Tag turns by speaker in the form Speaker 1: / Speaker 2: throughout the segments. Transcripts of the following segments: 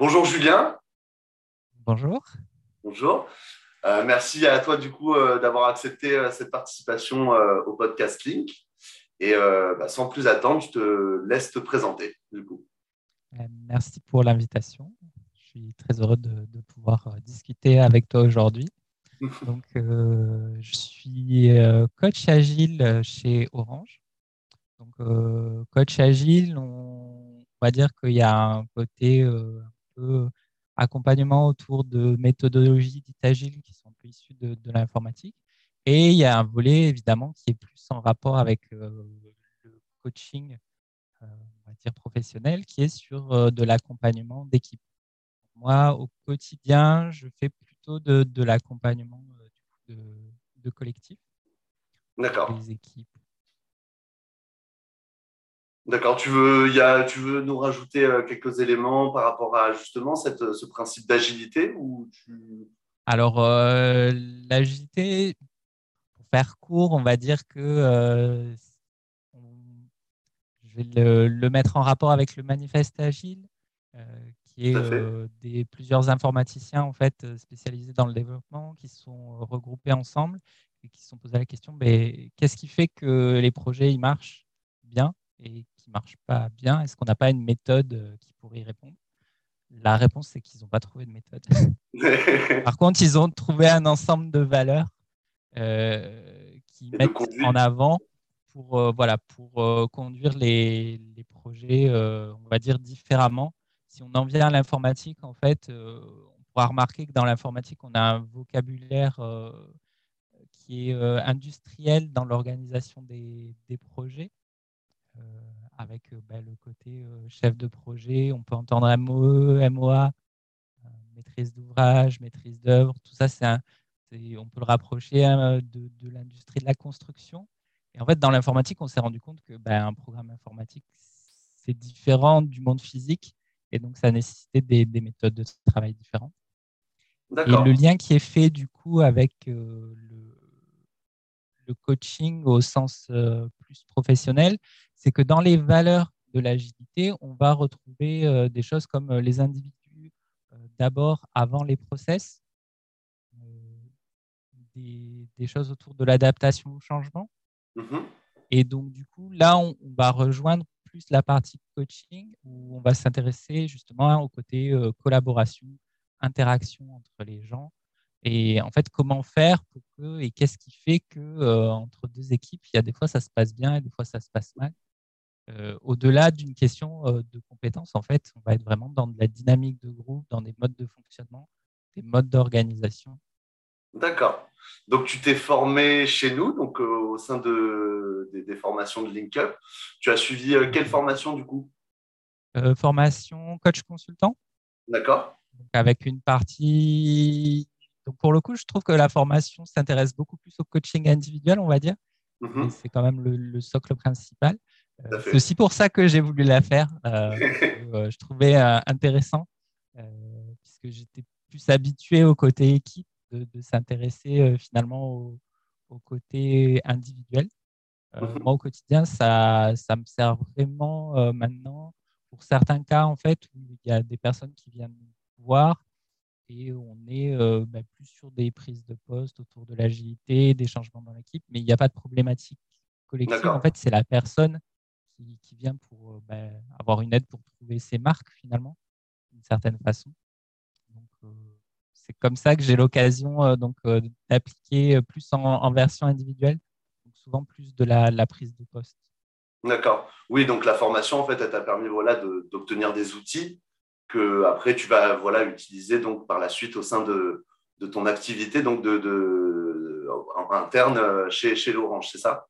Speaker 1: Bonjour Julien.
Speaker 2: Bonjour.
Speaker 1: Bonjour. Euh, merci à toi du coup euh, d'avoir accepté euh, cette participation au podcast Link. Et bah, sans plus attendre, je te laisse te présenter du coup.
Speaker 2: Merci pour l'invitation. Je suis très heureux de, pouvoir discuter avec toi aujourd'hui. Donc, je suis coach agile chez Orange. Donc, coach agile, on, va dire qu'il y a un côté un peu accompagnement autour de méthodologies dites agiles qui sont un peu issues de, l'informatique. Et il y a un volet évidemment qui est plus en rapport avec euh, le coaching euh, on va dire professionnel qui est sur euh, de l'accompagnement d'équipe. Moi, au quotidien, je fais plutôt de, de l'accompagnement de, de collectifs.
Speaker 1: D'accord.
Speaker 2: Les équipes
Speaker 1: D'accord. Tu veux, y a, tu veux nous rajouter euh, quelques éléments par rapport à justement cette, ce principe d'agilité ou
Speaker 2: Alors, euh, l'agilité, pour faire court, on va dire que euh, je vais le, mettre en rapport avec le manifeste agile, qui est des plusieurs informaticiens en fait spécialisés dans le développement qui sont regroupés ensemble et qui se sont posés la question mais qu'est-ce qui fait que les projets ils marchent bien et marche pas bien Est-ce qu'on n'a pas une méthode euh, qui pourrait y répondre? La réponse, c'est qu'ils n'ont pas trouvé de méthode. Par contre, ils ont trouvé un ensemble de valeurs euh, qui mettent en avant pour, euh, voilà, pour conduire les, les projets, on va dire, différemment. Si on en vient à l'informatique, en fait, on pourra remarquer que dans l'informatique, on a un vocabulaire qui est industriel dans l'organisation des, des projets avec euh, bah, le côté euh, chef de projet. On peut entendre MOE, MOA, euh, maîtrise d'ouvrage, maîtrise d'œuvre. Tout ça, c'est on peut le rapprocher hein, de, l'industrie de la construction. Et en fait, dans l'informatique, on s'est rendu compte que bah, un programme informatique, c'est différent du monde physique. Et donc, ça nécessitait des, des méthodes de travail différentes. Et le lien qui est fait du coup avec le, le, coaching au sens plus professionnel, c'est que dans les valeurs de l'agilité, on va retrouver euh, des choses comme euh, les individus euh, d'abord avant les process, des, choses autour de l'adaptation au changement. Mm-hmm. Et donc, du coup, là, on, va rejoindre plus la partie coaching où on va s'intéresser justement au côté collaboration, interaction entre les gens. Et en fait, comment faire pour que, et qu'est-ce qui fait que entre deux équipes, il y a des fois ça se passe bien et des fois ça se passe mal. Euh, au-delà d'une question euh, de compétences, en fait, on va être vraiment dans de la dynamique de groupe, dans des modes de fonctionnement, des modes d'organisation.
Speaker 1: D'accord. Donc, tu t'es formé chez nous, donc euh, au sein de, des, formations de LinkUp. Tu as suivi quelle formation du coup?
Speaker 2: Formation coach consultant.
Speaker 1: D'accord.
Speaker 2: Avec une partie. Donc, pour le coup, je trouve que la formation s'intéresse beaucoup plus au coaching individuel, on va dire. Mm-hmm. C'est quand même le, socle principal. Euh, c'est aussi pour ça que j'ai voulu la faire. Euh, euh, je trouvais intéressant, puisque j'étais plus habitué au côté équipe, de, s'intéresser finalement au, côté individuel. Mhm. Moi, au quotidien, ça, ça me sert vraiment maintenant pour certains cas, en fait, où il y a des personnes qui viennent nous voir et on est bah, plus sur des prises de poste autour de l'agilité, des changements dans l'équipe, mais il n'y a pas de problématique collective. En fait, c'est la personne qui, vient pour euh, bah, avoir une aide pour trouver ses marques finalement, d'une certaine façon. Euh, c'est comme ça que j'ai l'occasion euh, donc d'appliquer plus en, version individuelle, donc souvent plus de la, prise de poste.
Speaker 1: D'accord. Oui, donc la formation, en fait, elle t'a permis voilà, d'obtenir des outils que après tu vas voilà, utiliser donc, par la suite au sein de, de ton activité donc de, de, interne chez, chez l'Orange, c'est ça?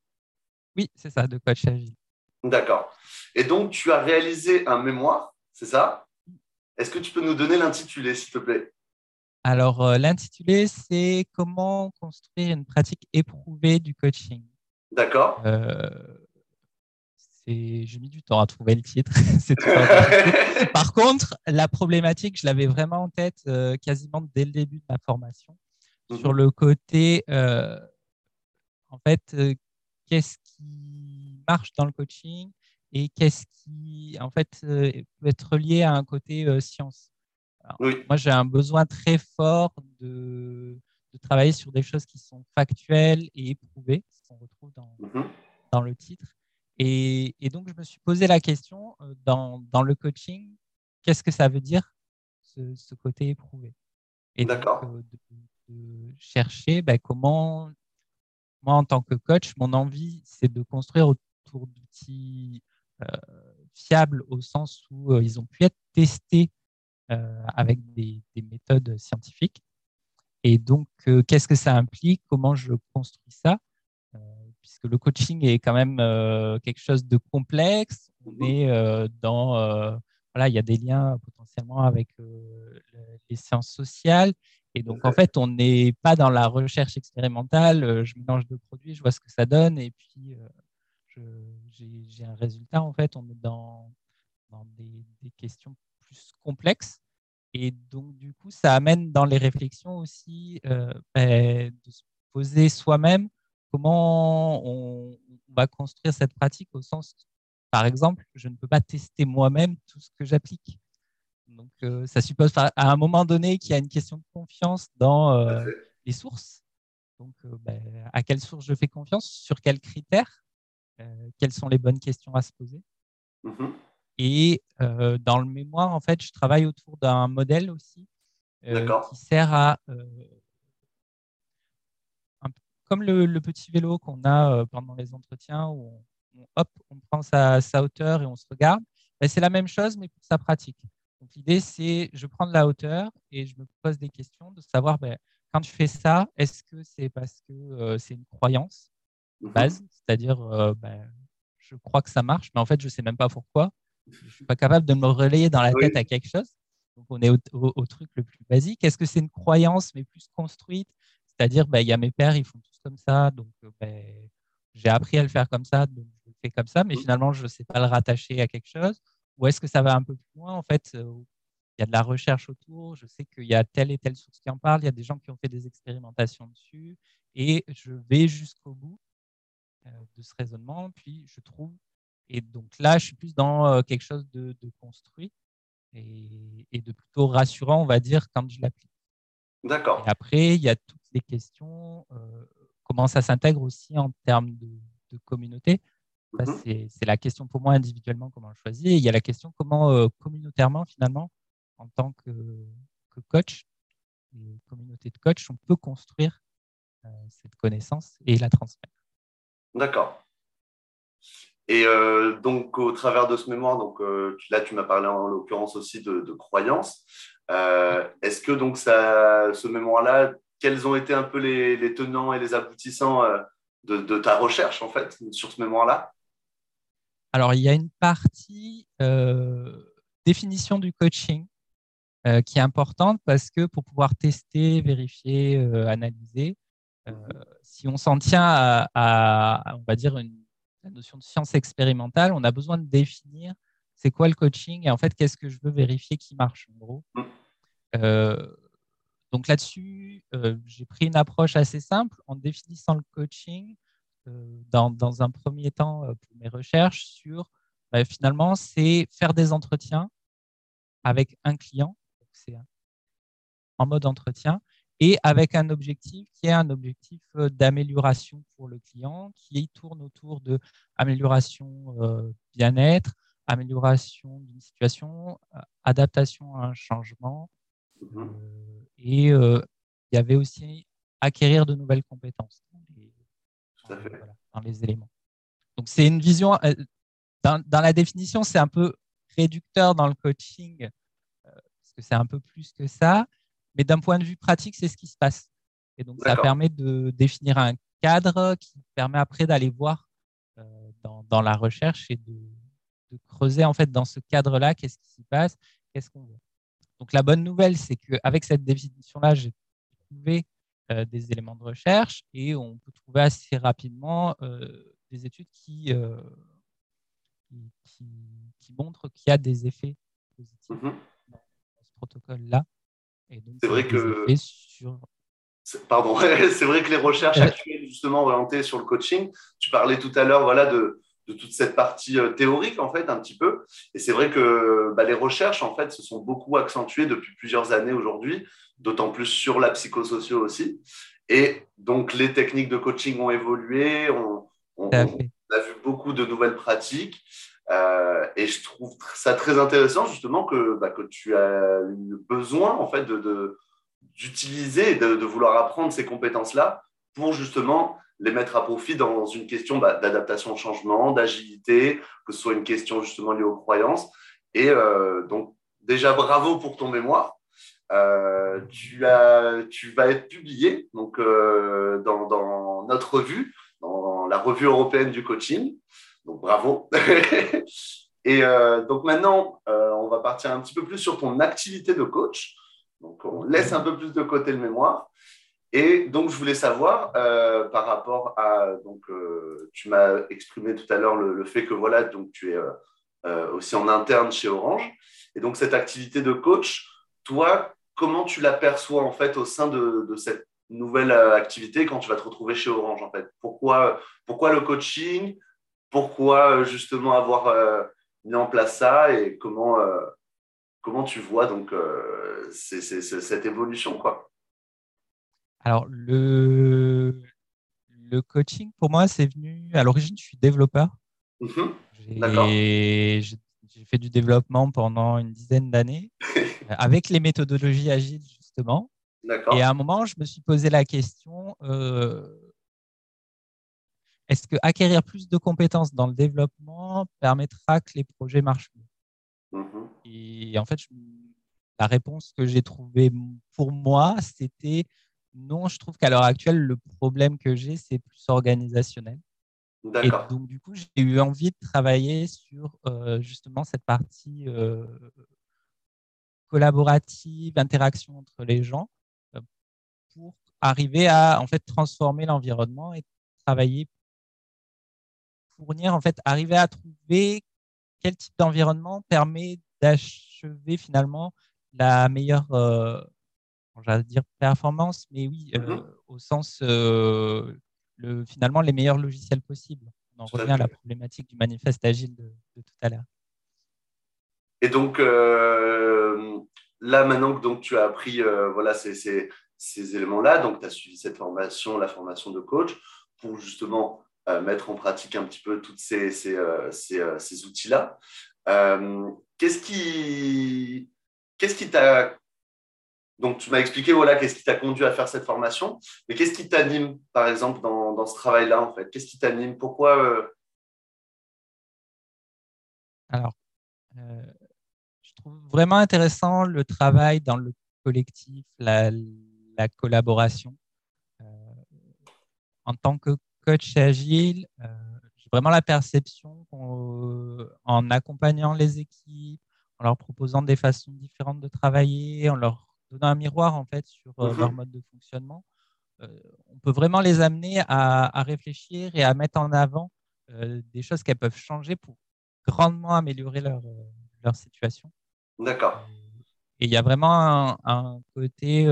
Speaker 2: Oui, c'est ça, de coach agile.
Speaker 1: D'accord. Et donc, tu as réalisé un mémoire, c'est ça? Est-ce que tu peux nous donner l'intitulé, s'il te plaît?
Speaker 2: Alors, euh, l'intitulé, c'est Comment construire une pratique éprouvée du coaching.
Speaker 1: D'accord.
Speaker 2: Euh, j'ai mis du temps à trouver le titre. Par contre, la problématique, je l'avais vraiment en tête euh, quasiment dès le début de ma formation, sur mhm. le côté, en fait, qu'est-ce qui marche dans le coaching et qu'est-ce qui, en fait, euh, peut être lié à un côté euh, science. Moi, j'ai un besoin très fort de, travailler sur des choses qui sont factuelles et éprouvées, ce qu'on retrouve dans, mhm. dans le titre. Et, donc, je me suis posé la question euh, dans, dans le coaching, qu'est-ce que ça veut dire ce, côté éprouvé? Et donc, euh, de, chercher ben, comment, moi, en tant que coach, mon envie, c'est de construire d'outils euh, fiables au sens où ils ont pu être testés avec des, des, méthodes scientifiques. Et donc, qu'est-ce que ça implique? Comment je construis ça? Puisque le coaching est quand même euh, quelque chose de complexe. On mhm. est euh, dans, euh, voilà, il y a des liens potentiellement avec les sciences sociales. Et donc, en fait, on n'est pas dans la recherche expérimentale. Je mélange deux produits, je vois ce que ça donne, et puis j'ai un résultat. En fait, on est dans, des, questions plus complexes. Et donc, du coup, ça amène dans les réflexions aussi ben, de se poser soi-même comment on, va construire cette pratique au sens, par exemple, je ne peux pas tester moi-même tout ce que j'applique. Donc, euh, ça suppose à un moment donné qu'il y a une question de confiance dans euh, les sources. Donc, euh, ben, à quelle source je fais confiance? Sur quels critères Quelles sont les bonnes questions à se poser mm-hmm. Et dans le mémoire, en fait, je travaille autour d'un modèle aussi qui sert à comme le, petit vélo qu'on a euh, pendant les entretiens où on, hop, on prend sa, hauteur et on se regarde, ben, c'est la même chose mais pour sa pratique. Donc l'idée c'est je prends de la hauteur et je me pose des questions de savoir ben, quand je fais ça, est-ce que c'est parce que euh, c'est une croyance mhm. Base, c'est-à-dire euh, ben, je crois que ça marche, mais en fait je ne sais même pas pourquoi. Je ne suis pas capable de me relayer dans la tête à quelque chose. Donc on est au, truc le plus basique. Est-ce que c'est une croyance mais plus construite? C'est-à-dire, ben, il y a mes pères, ils font tous comme ça, donc euh, ben, j'ai appris à le faire comme ça, donc je le fais comme ça, mais mmh. finalement, je ne sais pas le rattacher à quelque chose. Ou est-ce que ça va un peu plus loin En fait, euh, il y a de la recherche autour, je sais qu'il y a telle et telle source qui en parle, il y a des gens qui ont fait des expérimentations dessus, et je vais jusqu'au bout de ce raisonnement, puis je trouve. Et donc là, je suis plus dans quelque chose de, construit et, et, de plutôt rassurant, on va dire, quand je l'applique.
Speaker 1: D'accord.
Speaker 2: Et après, il y a toutes les questions, euh, comment ça s'intègre aussi en termes de, communauté. Mhm. C'est la question pour moi individuellement, comment je choisis. Et il y a la question comment euh, communautairement, finalement, en tant que, coach, et communauté de coach, on peut construire euh, cette connaissance et la transmettre.
Speaker 1: D'accord. Et donc, au travers de ce mémoire, donc, là, tu m'as parlé en l'occurrence aussi de, croyances. Euh, est-ce que donc ce mémoire-là, quels ont été un peu les, tenants et les aboutissants euh, de, ta recherche en fait sur ce mémoire-là?
Speaker 2: Alors il y a une partie euh, définition du coaching qui est importante parce que pour pouvoir tester, vérifier, analyser, si on s'en tient à, on va dire une, la notion de science expérimentale, on a besoin de définir c'est quoi le coaching et en fait, qu'est-ce que je veux vérifier qui marche en gros. Mm. Euh, donc là-dessus, euh, j'ai pris une approche assez simple en définissant le coaching euh, dans, dans, un premier temps pour mes recherches sur bah, finalement, c'est faire des entretiens avec un client, c'est en mode entretien, et avec un objectif qui est un objectif d'amélioration pour le client, qui tourne autour de amélioration bien-être, amélioration d'une situation, euh, adaptation à un changement. Mhm. Euh, et euh, il y avait aussi acquérir de nouvelles compétences dans les, éléments. Donc c'est une vision, dans, dans, la définition, c'est un peu réducteur dans le coaching, parce que c'est un peu plus que ça, mais d'un point de vue pratique, c'est ce qui se passe. Et donc ça permet de définir un cadre qui permet après d'aller voir dans, dans, la recherche et de, de creuser en fait dans ce cadre-là, qu'est-ce qui s'y passe, qu'est-ce qu'on veut. Donc la bonne nouvelle, c'est qu'avec cette définition-là, j'ai trouvé euh, des éléments de recherche et on peut trouver assez rapidement euh, des études euh, qui, qui, montrent qu'il y a des effets positifs mhm. dans ce protocole-là.
Speaker 1: C'est vrai que Pardon, c'est vrai que les recherches actuelles justement orientées sur le coaching, tu parlais tout à l'heure voilà de de toute cette partie euh, théorique, en fait, un petit peu. Et c'est vrai que bah, les recherches, en fait, se sont beaucoup accentuées depuis plusieurs années aujourd'hui, d'autant plus sur la psychosociaux aussi. Et donc, les techniques de coaching ont évolué, on, a vu beaucoup de nouvelles pratiques. Euh, et je trouve ça très intéressant, justement, que, bah, que tu as eu besoin, en fait, d'utiliser, de, vouloir apprendre ces compétences-là pour justement les mettre à profit dans une question bah, d'adaptation au changement, d'agilité, que ce soit une question justement liée aux croyances. Et euh, donc, déjà, bravo pour ton mémoire. Euh, tu, as, tu vas être publié donc, dans, notre revue, dans la revue européenne du coaching. Donc, bravo. Et donc maintenant, on va partir un petit peu plus sur ton activité de coach. Donc, on laisse un peu plus de côté le mémoire. Et donc, je voulais savoir euh, par rapport à. Donc, euh, tu m'as exprimé tout à l'heure le, fait que voilà, donc tu es euh, aussi en interne chez Orange. Et donc, cette activité de coach, toi, comment tu l'aperçois en fait au sein de, de, cette nouvelle activité quand tu vas te retrouver chez Orange en fait? Pourquoi, pourquoi le coaching? Pourquoi justement avoir mis en place ça Et comment, comment tu vois donc cette évolution quoi?
Speaker 2: Alors, le, le coaching, pour moi, c'est venu. À l'origine, je suis développeur.
Speaker 1: Mhm.
Speaker 2: J'ai fait du développement pendant une dizaine d'années avec les méthodologies agiles, justement. Et à un moment, je me suis posé la question euh, est-ce que acquérir plus de compétences dans le développement permettra que les projets marchent mieux? Mhm. Et en fait, la réponse que j'ai trouvée pour moi, c'était non, je trouve qu'à l'heure actuelle, le problème que j'ai, c'est plus organisationnel. Et donc, du coup, j'ai eu envie de travailler sur euh, justement cette partie euh, collaborative, interaction entre les gens, euh, pour arriver à en fait transformer l'environnement et travailler, fournir en fait, arriver à trouver quel type d'environnement permet d'achever finalement la meilleure j'allais dire performance, mais oui, euh, mhm. au sens euh, le, finalement les meilleurs logiciels possibles. On en revient à la problématique du manifeste agile de, tout à l'heure.
Speaker 1: Et donc euh, là maintenant que donc, tu as appris voilà, ces, ces, ces éléments-là, donc tu as suivi cette formation, la formation de coach, pour justement mettre en pratique un petit peu tous ces, ces, ces outils-là. qu'est-ce qui qu'est-ce t'a donc, tu m'as expliqué voilà, qu'est-ce qui t'a conduit à faire cette formation. Mais qu'est-ce qui t'anime, par exemple, dans, ce travail-là, en fait? Qu'est-ce qui t'anime? Pourquoi euh?
Speaker 2: Alors, euh, je trouve vraiment intéressant le travail dans le collectif, la, collaboration. Euh, en tant que coach agile, j'ai vraiment la perception qu'en accompagnant les équipes, en leur proposant des façons différentes de travailler, en leur donner un miroir en fait sur euh, leur mhm. mode de fonctionnement, euh, on peut vraiment les amener à, réfléchir et à mettre en avant euh, des choses qu'elles peuvent changer pour grandement améliorer leur, leur situation.
Speaker 1: D'accord.
Speaker 2: Et il y a vraiment un, côté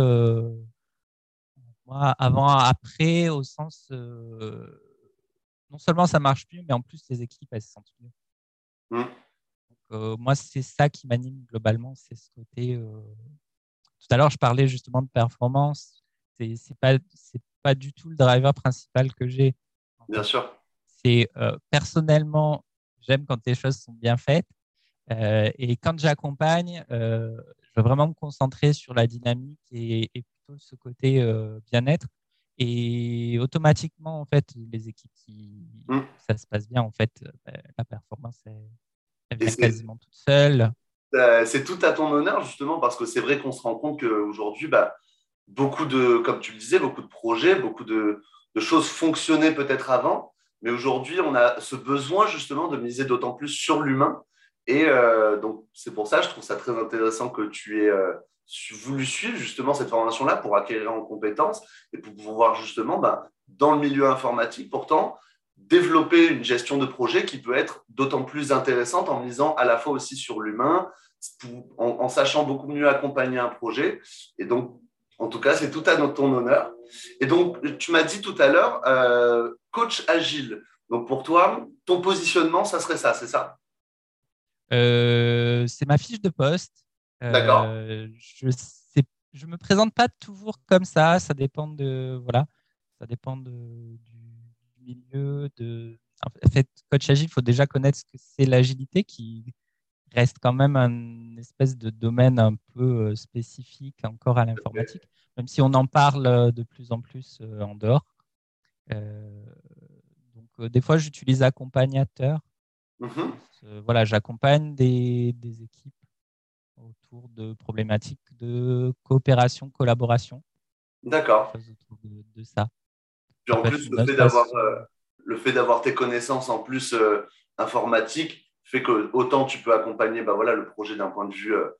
Speaker 2: avant, après, au sens non seulement ça marche mieux, mais en plus les équipes elles se sentent mieux. Mmh. moi, c'est ça qui m'anime globalement, c'est ce côté tout à l'heure, je parlais justement de performance. C'est pas, pas du tout le driver principal que j'ai.
Speaker 1: Bien sûr.
Speaker 2: C'est euh, personnellement, j'aime quand les choses sont bien faites. Euh, et quand j'accompagne, euh, je veux vraiment me concentrer sur la dynamique et, plutôt ce côté bien-être. Et automatiquement, en fait, les équipes qui mmh. ça se passe bien, en fait, la performance elle vient quasiment toute seule.
Speaker 1: Euh, c'est tout à ton honneur, justement, parce que c'est vrai qu'on se rend compte qu'aujourd'hui, bah, beaucoup de, comme tu le disais, beaucoup de projets, beaucoup de, choses fonctionnaient peut-être avant, mais aujourd'hui, on a ce besoin, justement, de miser d'autant plus sur l'humain. Et euh, donc, c'est pour ça, je trouve ça très intéressant que tu aies euh, voulu suivre, justement, cette formation-là pour acquérir en compétences et pour pouvoir, justement, bah, dans le milieu informatique, pourtant, développer une gestion de projet qui peut être d'autant plus intéressante en misant à la fois aussi sur l'humain, en, sachant beaucoup mieux accompagner un projet. Et donc, en tout cas, c'est tout à ton honneur. Et donc, tu m'as dit tout à l'heure, euh, coach agile. Donc pour toi, ton positionnement, ça serait ça, c'est ça?
Speaker 2: Euh, C'est ma fiche de poste.
Speaker 1: D'accord.
Speaker 2: je sais, je me présente pas toujours comme ça. Ça dépend de voilà, ça dépend de, du milieu. De en fait, coach agile, il faut déjà connaître ce que c'est l'agilité, qui reste quand même un espèce de domaine un peu spécifique encore à l'informatique, même si on en parle de plus en plus en dehors. donc, des fois, j'utilise accompagnateur.
Speaker 1: Mmh
Speaker 2: voilà, j'accompagne des, des, équipes autour de problématiques de coopération, collaboration.
Speaker 1: D'accord.
Speaker 2: De, de, ça.
Speaker 1: Puis en plus, le fait, d'avoir, euh, le fait d'avoir tes connaissances en plus euh, informatiques fait que autant tu peux accompagner bah, voilà, le projet d'un point de vue euh,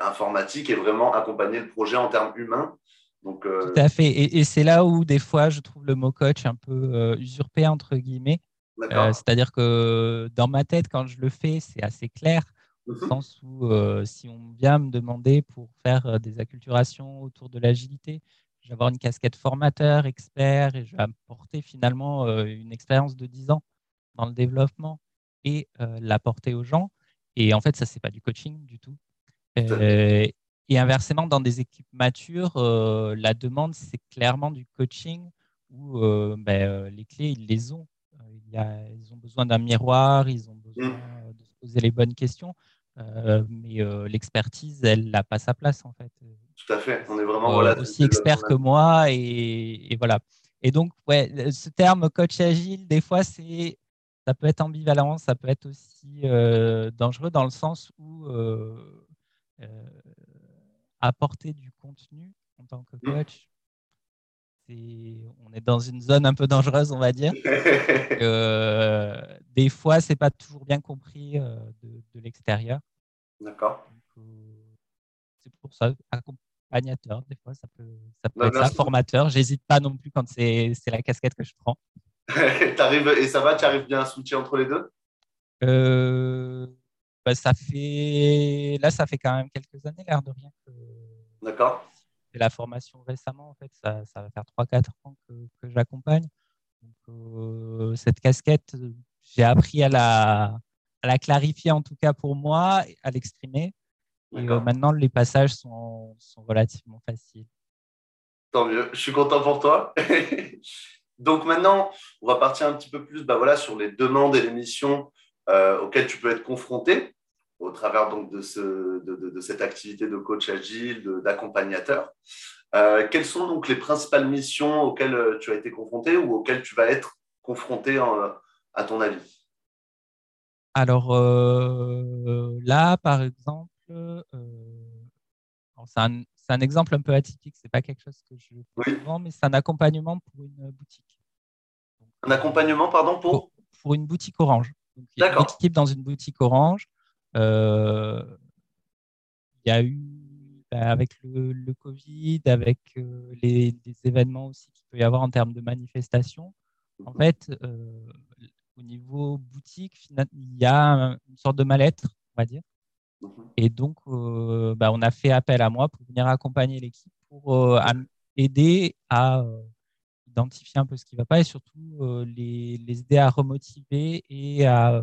Speaker 1: informatique et vraiment accompagner le projet en termes humains. Donc,
Speaker 2: Tout à fait. Et, et c'est là où des fois je trouve le mot coach un peu usurpé, entre guillemets. C'est-à-dire que dans ma tête, quand je le fais, c'est assez clair. Au mhm. sens où si on vient me demander pour faire des acculturations autour de l'agilité, je vais avoir une casquette formateur, expert, et je vais apporter finalement euh, une expérience de 10 ans dans le développement et euh, l'apporter aux gens. Et en fait, ça, c'est pas du coaching du tout. Euh, et inversement, dans des équipes matures, la demande, c'est clairement du coaching où ben, les clés, ils les ont. ils ont besoin d'un miroir, ils ont besoin mm. de se poser les bonnes questions. Mais l'expertise, elle n'a pas sa place en fait.
Speaker 1: Tout à fait. On est vraiment voilà,
Speaker 2: aussi expert que moi et, voilà. Et donc, ouais, ce terme coach agile, des fois, c'est ça peut être ambivalent, ça peut être aussi euh, dangereux dans le sens où euh, euh, apporter du contenu en tant que mmh. On est dans une zone un peu dangereuse, on va dire. des fois, c'est pas toujours bien compris de, de l'extérieur.
Speaker 1: D'accord.
Speaker 2: C'est pour ça, accompagnateur, des fois, ça peut, ça peut être ça, formateur. J'hésite pas non plus quand c'est la casquette que je prends.
Speaker 1: et ça va, tu arrives bien à switcher entre les deux?
Speaker 2: Euh, bah, ça fait Là, ça fait quand même quelques années, l'air de rien. Que...
Speaker 1: D'accord.
Speaker 2: C'est la formation récemment, en fait, ça, ça va faire 3-4 ans que, que j'accompagne. Euh, cette casquette, j'ai appris à la, à la clarifier, en tout cas pour moi, à l'exprimer. Euh, maintenant, les passages sont, sont, relativement faciles.
Speaker 1: Tant mieux, je suis content pour toi. Donc maintenant, on va partir un petit peu plus bah voilà, sur les demandes et les missions euh, auxquelles tu peux être confronté au travers donc, de, ce, de, de, cette activité de coach agile, d'accompagnateur. Euh, quelles sont donc les principales missions auxquelles tu as été confronté ou auxquelles tu vas être confronté à ton avis?
Speaker 2: Alors là, par exemple, euh, c'est un, exemple un peu atypique, c'est pas quelque chose que je fais souvent, mais c'est un accompagnement pour une boutique.
Speaker 1: un accompagnement, pardon, pour?
Speaker 2: Pour, une boutique Orange. il y a une équipe dans une boutique Orange. Euh, il y a eu, bah, avec le, Covid, avec euh, les, événements aussi qu'il peut y avoir en termes de manifestations, en fait, au niveau boutique, il y a une sorte de mal-être, on va dire. Mhm. Et donc, euh, bah, on a fait appel à moi pour venir accompagner l'équipe, pour euh, aider à euh, identifier un peu ce qui ne va pas et surtout les, les, aider à remotiver et à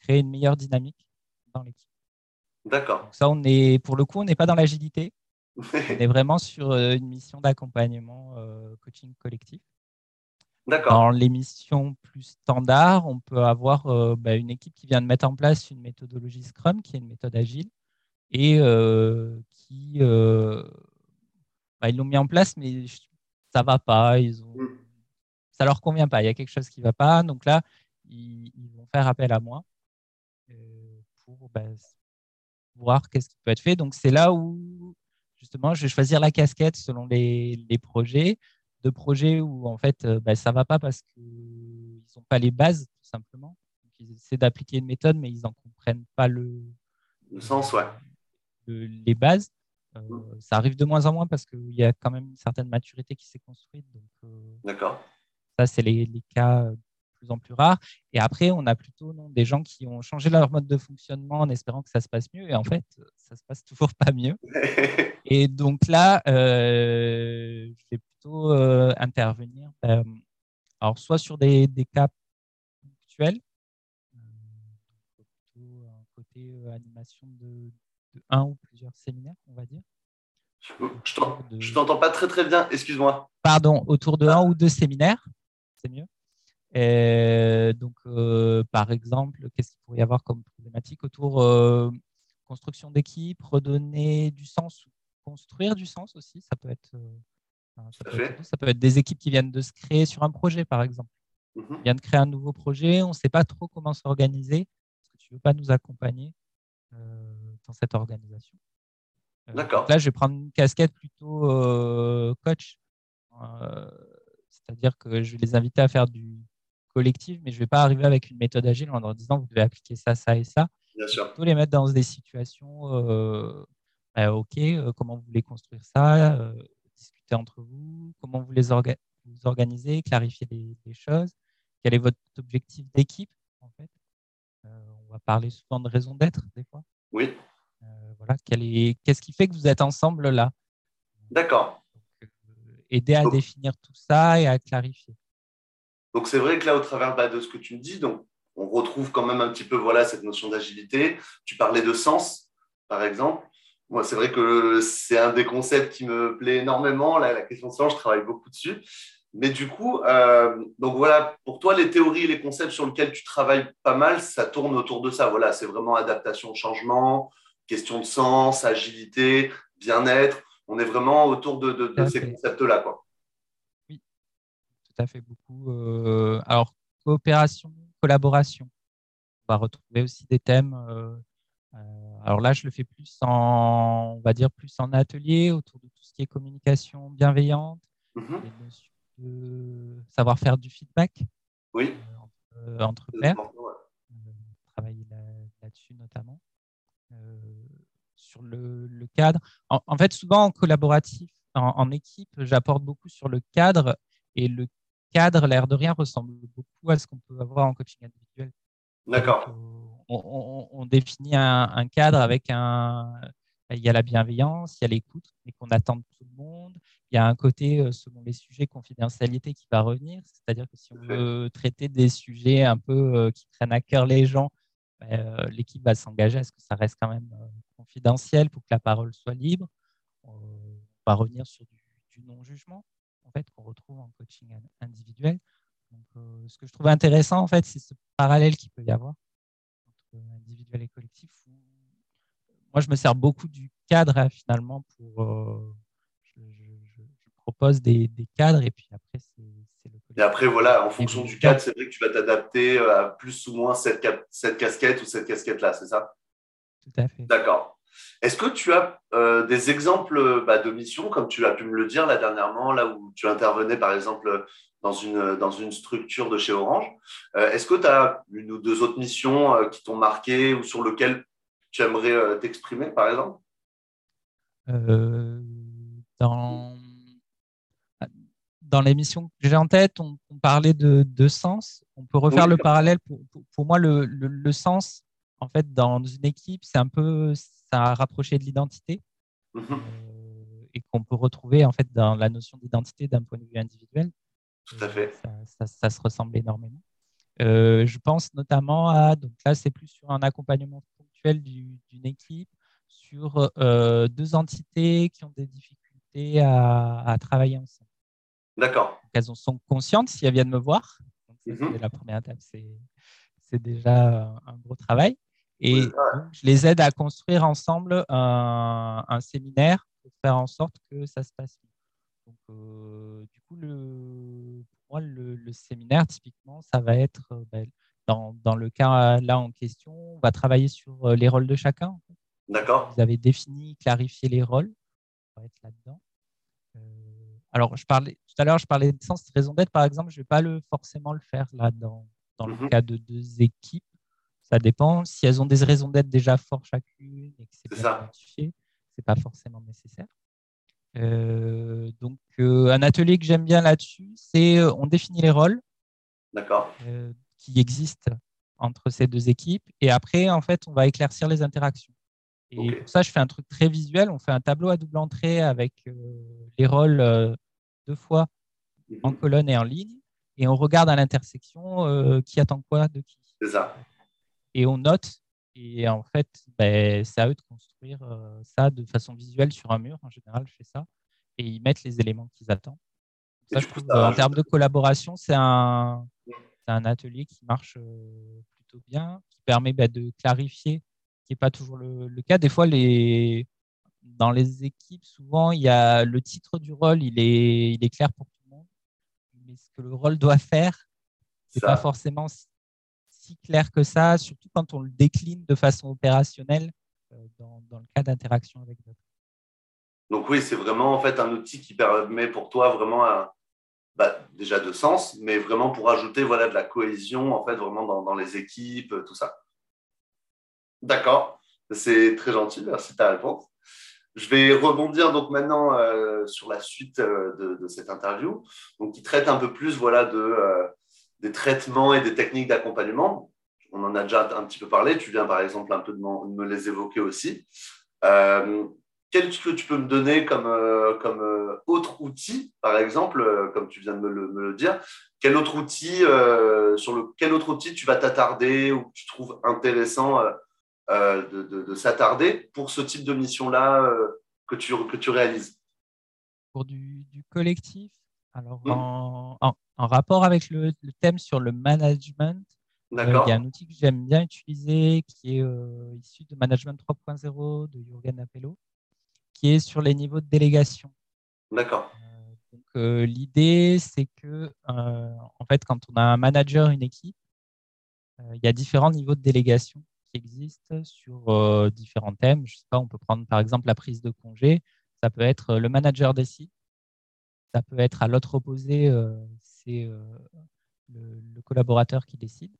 Speaker 2: créer une meilleure dynamique dans l'équipe.
Speaker 1: D'accord.
Speaker 2: Ça, on est, pour le coup, on n'est pas dans l'agilité. on est vraiment sur une mission d'accompagnement coaching collectif. Dans les missions plus standards, on peut avoir euh, bah, une équipe qui vient de mettre en place une méthodologie Scrum, qui est une méthode agile, et euh, qui euh, bah, ils l'ont mis en place, mais ça va pas, ils ont, mm. ça leur convient pas. Il y a quelque chose qui va pas, donc là, ils, vont faire appel à moi pour bah, voir qu'est-ce qui peut être fait. Donc c'est là où justement, je vais choisir la casquette selon les, les projets de projets où en fait euh, bah, ça va pas parce qu'ils n'ont pas les bases tout simplement. ils essaient d'appliquer une méthode mais ils n'en comprennent pas le,
Speaker 1: le sens, ouais.
Speaker 2: les bases. Euh, mm. Ça arrive de moins en moins parce qu'il y a quand même une certaine maturité qui s'est construite.
Speaker 1: Euh, D'accord.
Speaker 2: Ça, c'est les, les, cas plus en plus rares. Et après, on a plutôt non, des gens qui ont changé leur mode de fonctionnement en espérant que ça se passe mieux. Et en fait, ça se passe toujours pas mieux. Et donc là, euh, je vais plutôt euh, intervenir, ben, alors soit sur des, des, cas ponctuel. plutôt un côté animation de, un ou plusieurs séminaires, on va dire.
Speaker 1: Je t'entends pas très très bien, excuse-moi.
Speaker 2: Pardon, autour de un ou deux séminaires, c'est mieux. Et donc, par exemple, qu'est-ce qu'il pourrait y avoir comme problématique autour construction d'équipe, redonner du sens, construire du sens aussi? Ça peut être, euh, ça, peut être des équipes qui viennent de se créer sur un projet, par exemple. Mm On vient de créer un nouveau projet, on ne sait pas trop comment s'organiser. Est-ce que tu ne veux pas nous accompagner euh, dans cette organisation?
Speaker 1: Euh, D'accord.
Speaker 2: Là, je vais prendre une casquette plutôt coach. C'est-à-dire que je vais les inviter à faire du collectif, mais je ne vais pas arriver avec une méthode agile en leur disant vous devez appliquer ça, ça et ça.
Speaker 1: Bien sûr.
Speaker 2: Plutôt les mettre dans des situations, euh, bah, OK, euh, comment vous voulez construire ça, euh, discuter entre vous, comment vous les vous organisez, clarifier les, choses, quel est votre objectif d'équipe en fait? on va parler souvent de raison d'être des fois.
Speaker 1: Oui.
Speaker 2: voilà, qu'est-ce qui fait que vous êtes ensemble là?
Speaker 1: D'accord.
Speaker 2: aider à définir tout ça et à clarifier.
Speaker 1: Donc c'est vrai que là, au travers bah, de ce que tu me dis, donc on retrouve quand même un petit peu voilà, cette notion d'agilité. Tu parlais de sens, par exemple. Moi, c'est vrai que c'est un des concepts qui me plaît énormément. la question de sens, je travaille beaucoup dessus. Mais du coup, euh, donc voilà, pour toi, les théories et les concepts sur lesquels tu travailles pas mal, ça tourne autour de ça. Voilà, c'est vraiment adaptation au changement, question de sens, agilité, bien-être. On est vraiment autour de, ces concepts-là. Quoi.
Speaker 2: Tout à fait beaucoup. Euh, alors, coopération, collaboration. On va retrouver aussi des thèmes. Euh, euh, alors là, je le fais plus en, on va dire plus en atelier autour de tout ce qui est communication bienveillante, mhm. de savoir faire du feedback.
Speaker 1: Oui.
Speaker 2: Euh, entre, pairs. travailler là-dessus notamment. sur le, cadre. En, fait, souvent en collaboratif, en équipe, j'apporte beaucoup sur le cadre et le cadre, l'air de rien, ressemble beaucoup à ce qu'on peut avoir en coaching individuel.
Speaker 1: D'accord.
Speaker 2: On, définit un, cadre avec un. Il y a la bienveillance, il y a l'écoute, et qu'on attend de tout le monde. Il y a un côté, euh, selon les sujets, confidentialité qui va revenir. C'est-à-dire que si on veut traiter des sujets un peu euh, qui prennent à cœur les gens, ben, euh, l'équipe va s'engager à ce que ça reste quand même confidentiel pour que la parole soit libre. On va revenir sur du non-jugement en fait, qu'on retrouve en coaching individuel. Donc, euh, ce que je trouve intéressant, en fait, c'est ce parallèle qu'il peut y avoir entre individuel et collectif. moi, je me sers beaucoup du cadre hein, finalement pour. Euh, je, propose des, cadres et puis après, c'est le
Speaker 1: Et après, voilà, en fonction du cadre, c'est vrai que tu vas t'adapter à plus ou moins cette, cette casquette ou cette casquette-là, c'est ça?
Speaker 2: Tout à fait.
Speaker 1: D'accord. Est-ce que tu as euh, des exemples bah, de missions, comme tu as pu me le dire là dernièrement, là où tu intervenais par exemple dans une, dans une structure de chez Orange euh, Est-ce que tu as une ou deux autres missions euh, qui t'ont marqué ou sur lesquelles tu aimerais t'exprimer par exemple?
Speaker 2: Dans, dans les missions que j'ai en tête, on, parlait de, sens. On peut refaire le parallèle. Pour, pour, moi, le, le sens, en fait, dans une équipe, c'est un peu à rapprocher de l'identité mhm. euh, et qu'on peut retrouver en fait dans la notion d'identité d'un point de vue individuel.
Speaker 1: Tout à fait.
Speaker 2: Ça, se ressemble énormément. Euh, je pense notamment à, donc là c'est plus sur un accompagnement ponctuel d'une équipe, sur euh, deux entités qui ont des difficultés à, travailler ensemble.
Speaker 1: D'accord.
Speaker 2: Elles en sont conscientes si elles viennent me voir. Mhm. La première étape, c'est déjà un gros travail. Et je les aide à construire ensemble un, séminaire pour faire en sorte que ça se passe Donc, euh, du coup, le, pour moi, le, séminaire, typiquement, ça va être, euh, ben, dans, dans, le cas là en question, on va travailler sur euh, les rôles de chacun.
Speaker 1: D'accord.
Speaker 2: Vous avez défini, clarifié les rôles. On va être là-dedans. alors, je parlais, tout à l'heure, je parlais de sens, de raison d'être, par exemple. Je ne vais pas le, forcément le faire là dans, dans le mhm. cas de deux équipes ça dépend. Si elles ont des raisons d'être déjà fortes chacune et que c'est bien identifié, c'est pas forcément nécessaire. Euh, donc, euh, un atelier que j'aime bien là-dessus, c'est euh, on définit les rôles qui existent entre ces deux équipes et après, en fait, on va éclaircir les interactions. Et pour ça, je fais un truc très visuel. On fait un tableau à double entrée avec les rôles deux fois en mhm. colonne et en ligne. et on regarde à l'intersection qui attend quoi de qui.
Speaker 1: C'est ça.
Speaker 2: Et on note. Et en fait, ben, c'est à eux de construire ça de façon visuelle sur un mur. En général, je fais ça. Et ils mettent les éléments qu'ils attendent. Ça, je trouve, en termes de collaboration, c'est un, un, atelier qui marche plutôt bien, qui permet ben, de clarifier, qui n'est pas toujours le, le, cas. Des fois, les, dans les équipes, souvent, il y a le titre du rôle, il est, il est clair pour tout le monde. Mais ce que le rôle doit faire, c'est pas forcément si clair que ça, surtout quand on le décline de façon opérationnelle euh, dans, le cas d'interaction avec d'autres.
Speaker 1: Donc oui, c'est vraiment en fait un outil qui permet pour toi vraiment bah, déjà de sens, mais vraiment pour ajouter voilà de la cohésion en fait vraiment dans, les équipes, tout ça. D'accord, c'est très gentil, merci de ta réponse. Je vais rebondir donc maintenant euh, sur la suite euh, de, cette interview, donc qui traite un peu plus voilà de des traitements et des techniques d'accompagnement. On en a déjà un petit peu parlé. Tu viens par exemple un peu de, me les évoquer aussi. Qu'est-ce que tu peux me donner comme, comme autre outil, par exemple, comme tu viens de me le, dire? Quel autre outil sur le quel autre outil tu vas t'attarder ou que tu trouves intéressant euh, de, s'attarder pour ce type de mission-là euh, que, tu, que tu réalises?
Speaker 2: Pour du, collectif, alors mmh. en, en, rapport avec le, thème sur le management, euh, il y a un outil que j'aime bien utiliser qui est issu de Management 3.0 de Jürgen Appello, qui est sur les niveaux de délégation.
Speaker 1: D'accord.
Speaker 2: l'idée, c'est que en fait, quand on a un manager, une équipe, il y a différents niveaux de délégation existe sur euh, différents thèmes. Je sais pas, on peut prendre par exemple la prise de congé. Ça peut être euh, le manager décide. Ça peut être à l'autre opposé, euh, c'est le, collaborateur qui décide.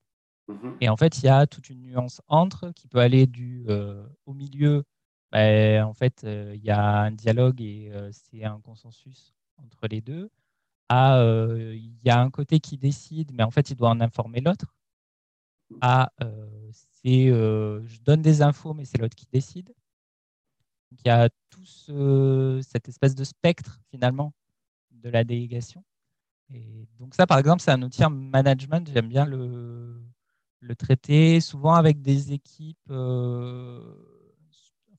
Speaker 2: Mm-hmm. Et en fait, il y a toute une nuance entre qui peut aller du au milieu. Ben, en fait, il y a un dialogue et c'est un consensus entre les deux. À il y a un côté qui décide, mais en fait, il doit en informer l'autre. À et euh, je donne des infos, mais c'est l'autre qui décide. il y a tout cette espèce de spectre finalement de la délégation. Et donc ça, par exemple, c'est un outil en management. J'aime bien le, le, traiter, souvent avec des équipes. Euh,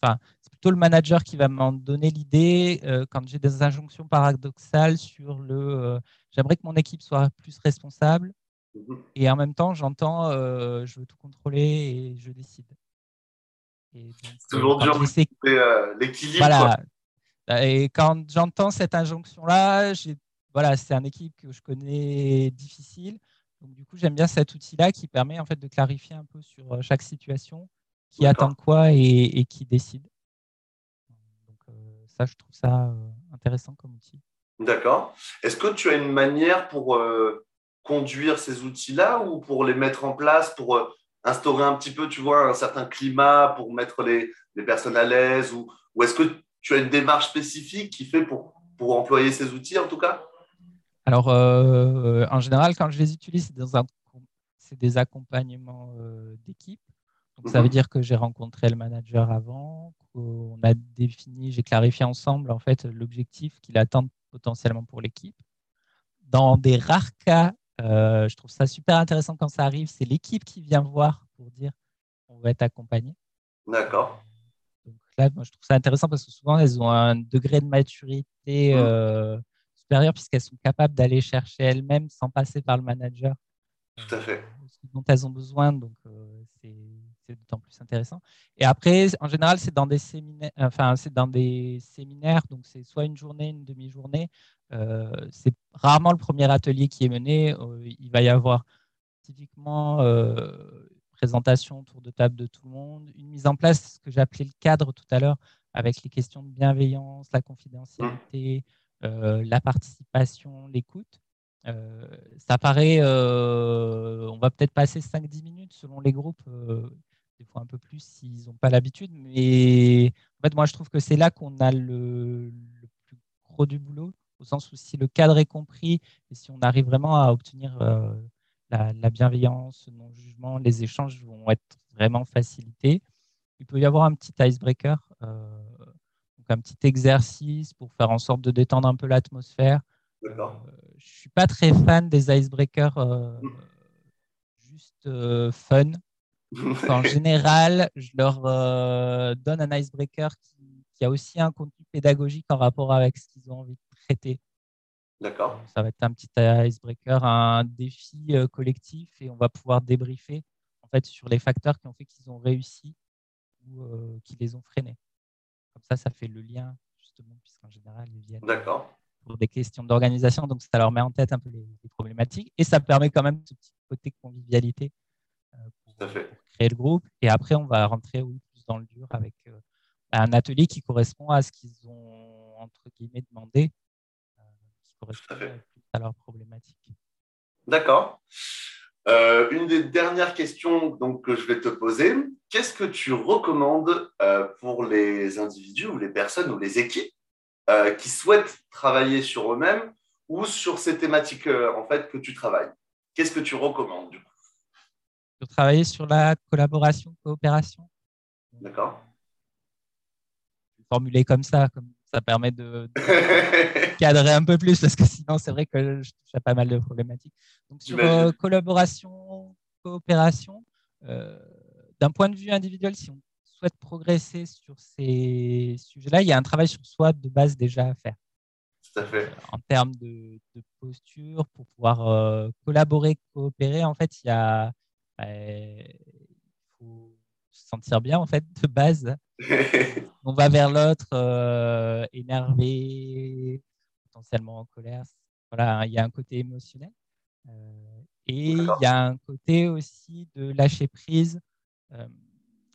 Speaker 2: enfin, c'est plutôt le manager qui va m'en donner l'idée euh, quand j'ai des injonctions paradoxales sur le. J'aimerais que mon équipe soit plus responsable. Mhm. Et en même temps, j'entends, euh, je veux tout contrôler et je décide.
Speaker 1: C'est toujours dur euh, l'équilibre.
Speaker 2: Voilà. Et quand j'entends cette injonction-là, voilà, c'est une équipe que je connais difficile. Donc, du coup, j'aime bien cet outil-là qui permet en fait de clarifier un peu sur euh, chaque situation, qui attend quoi et, qui décide. Donc, ça, je trouve ça intéressant comme outil.
Speaker 1: D'accord. Est-ce que tu as une manière pour conduire ces outils-là ou pour les mettre en place, pour euh, instaurer un petit peu, tu vois, un certain climat, pour mettre les, les personnes à l'aise ou, ou est-ce que tu as une démarche spécifique qui fait pour, pour employer ces outils en tout cas?
Speaker 2: Alors, euh, en général, quand je les utilise, c'est des accompagnements euh, d'équipe. Donc, ça veut mhm. dire que j'ai rencontré le manager avant, qu'on a défini, j'ai clarifié ensemble en fait l'objectif qu'il attend potentiellement pour l'équipe. Dans des rares cas euh, je trouve ça super intéressant quand ça arrive. C'est l'équipe qui vient voir pour dire on va être accompagné.
Speaker 1: D'accord.
Speaker 2: Donc là, moi, je trouve ça intéressant parce que souvent, elles ont un degré de maturité euh, supérieur puisqu'elles sont capables d'aller chercher elles-mêmes sans passer par le manager.
Speaker 1: Tout à fait.
Speaker 2: Euh, ce dont elles ont besoin. Donc, c'est d'autant plus intéressant. Et après, en général, c'est dans des séminaires, enfin, c'est dans des séminaires, donc c'est soit une journée, une demi-journée, euh, c'est rarement le premier atelier qui est mené. Euh, il va y avoir typiquement euh, présentation autour de table de tout le monde, une mise en place, ce que appelé le cadre tout à l'heure, avec les questions de bienveillance, la confidentialité, la participation, l'écoute. ça paraît, on va peut-être passer 5-10 minutes selon les groupes, des fois un peu plus s'ils n'ont pas l'habitude, mais en fait, moi je trouve que c'est là qu'on a le, plus gros du boulot, au sens où si le cadre est compris et si on arrive vraiment à obtenir euh, la, bienveillance, le non-jugement, les échanges vont être vraiment facilités. Il peut y avoir un petit icebreaker, euh, un petit exercice pour faire en sorte de détendre un peu l'atmosphère. Euh, je suis pas très fan des icebreakers euh, juste euh, fun. en général, je leur donne un icebreaker qui, qui, a aussi un contenu pédagogique en rapport avec ce qu'ils ont envie de traiter.
Speaker 1: D'accord.
Speaker 2: Ça va être un petit icebreaker, un défi collectif et on va pouvoir débriefer en fait sur les facteurs qui ont fait qu'ils ont réussi ou qui les ont freinés. Comme ça, ça fait le lien justement, puisqu'en général, ils viennent. Pour des questions d'organisation. Donc, ça leur met en tête un peu les, problématiques et ça permet quand même ce petit côté convivialité euh, pour, créer le groupe. Et après, on va rentrer plus dans le dur avec euh, un atelier qui correspond à ce qu'ils ont, entre guillemets, demandé, euh, qui correspond plus à leurs problématiques.
Speaker 1: D'accord. Une des dernières questions donc, que je vais te poser, qu'est-ce que tu recommandes pour les individus ou les personnes ou les équipes euh, qui souhaitent travailler sur eux-mêmes ou sur ces thématiques euh, en fait que tu travailles? Qu'est-ce que tu recommandes du coup?
Speaker 2: Travailler sur la collaboration, coopération.
Speaker 1: D'accord.
Speaker 2: Formuler comme ça, comme ça permet de, cadrer un peu plus parce que sinon c'est vrai que je touche à pas mal de problématiques. Donc sur euh, collaboration, coopération, d'un point de vue individuel, si on souhaite progresser sur ces sujets-là, il y a un travail sur soi de base déjà à faire.
Speaker 1: Tout à fait.
Speaker 2: Euh, en termes de, posture, pour pouvoir euh, collaborer, coopérer, en fait, il y a, bah, faut se sentir bien en fait de base. On va vers l'autre euh, énervé, potentiellement en colère. Voilà, il y a un côté émotionnel. et il y a un côté aussi de lâcher prise.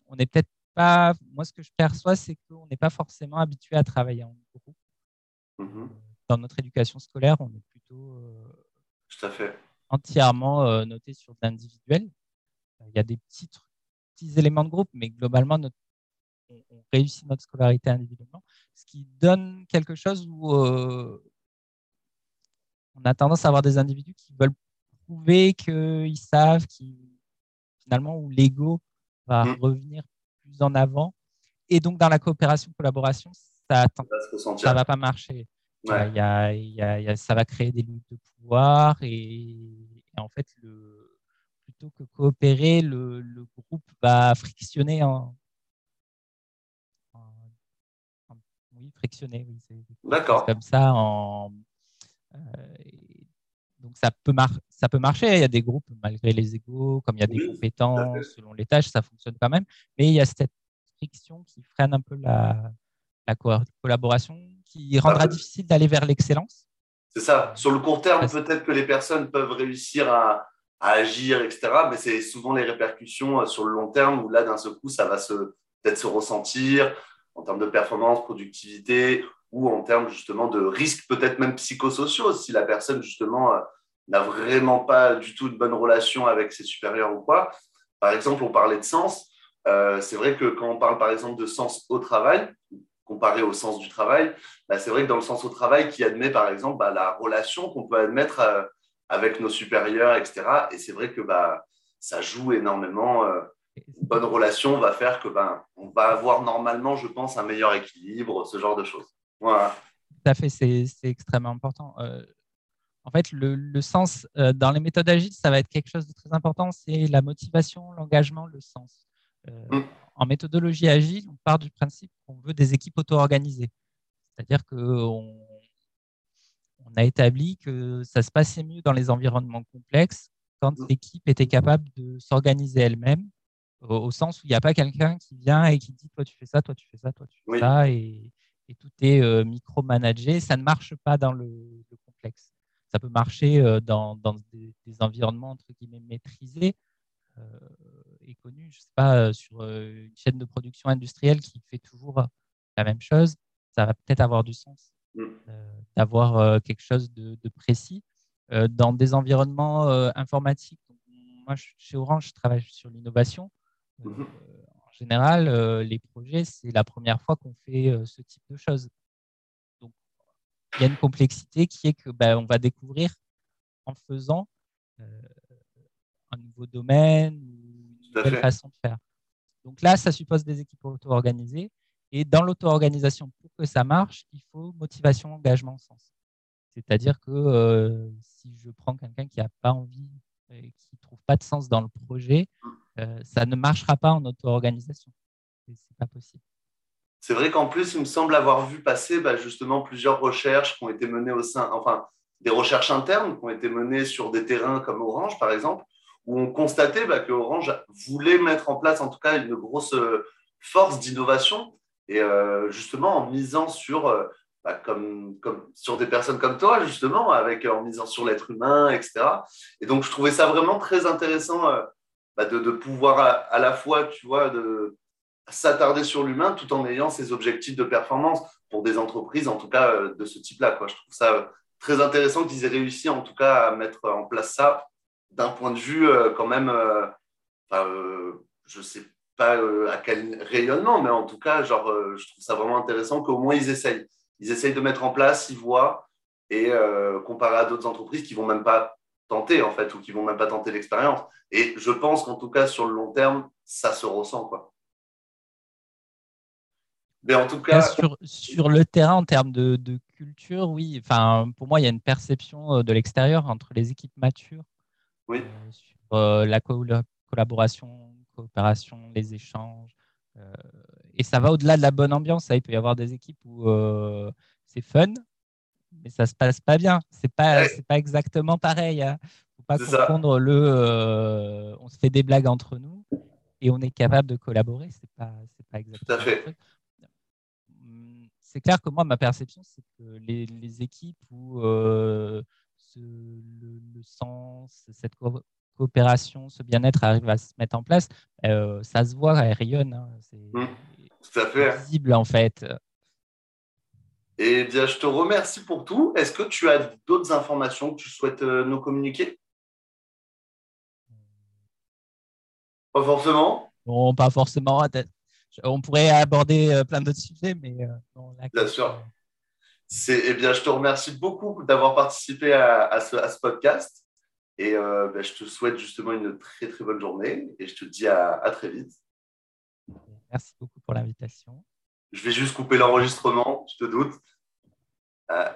Speaker 2: on est peut-être pas, moi, ce que je perçois, c'est qu'on n'est pas forcément habitué à travailler en groupe. Mm-hmm. Dans notre éducation scolaire, on est plutôt
Speaker 1: euh, Tout à fait.
Speaker 2: entièrement euh, noté sur l'individuel. Il y a des petits, petits éléments de groupe, mais globalement, notre, on, réussit notre scolarité individuellement, ce qui donne quelque chose où euh, on a tendance à avoir des individus qui veulent prouver qu'ils savent, qui finalement, où l'ego va mm. revenir en avant. Et donc, dans la coopération, collaboration, ça ne va pas marcher. Il y a, ça va créer des luttes de pouvoir et, en fait, le, plutôt que coopérer, le, groupe va frictionner en, frictionner. Oui,
Speaker 1: D'accord.
Speaker 2: Comme ça, en, euh, donc ça peut, ça peut marcher. Il y a des groupes, malgré les égaux, comme il y a des compétences selon les tâches, ça fonctionne quand même. Mais il y a cette friction qui freine un peu la, la collaboration, qui rendra difficile d'aller vers l'excellence.
Speaker 1: C'est ça. Sur le court terme, peut-être que les personnes peuvent réussir à, à agir, etc. Mais c'est souvent les répercussions euh, sur le long terme où là, d'un seul coup, ça va se, peut-être se ressentir en termes de performance, productivité ou en termes justement de risques, peut-être même psychosociaux, si la personne justement euh, n'a vraiment pas du tout de bonne relation avec ses supérieurs ou quoi. Par exemple, on parlait de sens. Euh, c'est vrai que quand on parle par exemple de sens au travail, comparé au sens du travail, bah, c'est vrai que dans le sens au travail qui admet par exemple bah, la relation qu'on peut admettre euh, avec nos supérieurs, etc. Et c'est vrai que bah, ça joue énormément. Une bonne relation va faire que ben, on va avoir normalement, je pense, un meilleur équilibre, ce genre de choses. Voilà.
Speaker 2: Tout à fait, c'est extrêmement important. Euh, en fait, le, sens euh, dans les méthodes agiles, ça va être quelque chose de très important, c'est la motivation, l'engagement, le sens. Euh, mm. En méthodologie agile, on part du principe qu'on veut des équipes auto-organisées. C'est-à-dire qu'on on a établi que ça se passait mieux dans les environnements complexes quand mm. l'équipe était capable de s'organiser elle-même, au, sens où il n'y a pas quelqu'un qui vient et qui dit toi tu fais ça, toi tu fais ça, toi tu fais ça, et, et tout est euh, micromanagé. Ça ne marche pas dans le, complexe. Ça peut marcher euh, dans, des, environnements entre guillemets maîtrisés euh, et connus. Je ne sais pas, sur une chaîne de production industrielle qui fait toujours la même chose, ça va peut-être avoir du sens mm. d'avoir quelque chose de, précis. dans des environnements informatiques, moi, chez Orange, je travaille sur l'innovation. Mm-hmm général, euh, les projets, c'est la première fois qu'on fait euh, ce type de choses. Donc, il y a une complexité qui est que ben, on va découvrir en faisant euh, un nouveau domaine, une nouvelle façon de faire. Donc là, ça suppose des équipes auto-organisées. Et dans l'auto-organisation, pour que ça marche, il faut motivation, engagement, sens. C'est-à-dire que si je prends quelqu'un qui n'a pas envie et qui ne trouve pas de sens dans le projet, ça ne marchera pas en auto-organisation. Ce n'est pas possible.
Speaker 1: C'est vrai qu'en plus, il me semble avoir vu passer bah, justement plusieurs recherches qui ont été menées au sein, enfin, des recherches internes qui ont été menées sur des terrains comme Orange, par exemple, où on constatait bah, que Orange voulait mettre en place, en tout cas, une grosse euh, force d'innovation, et euh, justement en misant sur, euh, bah, comme, sur des personnes comme toi, justement, avec, en misant sur l'être humain, etc. Et donc, je trouvais ça vraiment très intéressant de, de, pouvoir à, la fois, tu vois, de s'attarder sur l'humain tout en ayant ses objectifs de performance pour des entreprises, en tout cas euh, de ce type-là. Je trouve ça euh, très intéressant qu'ils aient réussi en tout cas à mettre en place ça d'un point de vue euh, quand même, je ne sais pas à quel rayonnement, mais en tout cas, genre, je trouve ça vraiment intéressant qu'au moins ils essayent. Ils essayent de mettre en place, ils voient, et comparé à d'autres entreprises qui vont même pas tenter en fait, ou qui vont même pas tenter l'expérience. Et je pense qu'en tout cas, sur le long terme, ça se ressent. quoi.
Speaker 2: Mais en tout cas. Sur, sur le terrain, en termes de, de, culture, oui. Enfin, pour moi, il y a une perception euh, de l'extérieur entre les équipes matures
Speaker 1: oui.
Speaker 2: Euh, sur euh, la collaboration, coopération, les échanges. et ça va au-delà de la bonne ambiance. Il peut y avoir des équipes où c'est fun, mais ça se passe pas bien. C'est pas, c'est pas exactement pareil. Hein. Faut pas confondre le. on se fait des blagues entre nous et on est capable de collaborer. C'est pas, c'est pas exactement.
Speaker 1: Tout à fait
Speaker 2: c'est clair que moi, ma perception, c'est que les, équipes où euh, le, sens, cette coopération, ce bien-être arrive à se mettre en place, euh, ça se voit, elle rayonne. Hein. c'est
Speaker 1: mmh,
Speaker 2: visible, en fait.
Speaker 1: Eh bien, je te remercie pour tout. Est-ce que tu as d'autres informations que tu souhaites euh, nous communiquer? Pas forcément?
Speaker 2: Non, pas forcément on pourrait aborder euh, plein d'autres sujets, mais euh,
Speaker 1: Bien sûr. Eh bien, je te remercie beaucoup d'avoir participé à, ce, podcast. Et euh, ben, je te souhaite justement une très très bonne journée et je te dis à, très vite.
Speaker 2: Merci beaucoup pour l'invitation.
Speaker 1: Je vais juste couper l'enregistrement, je te doute. uh,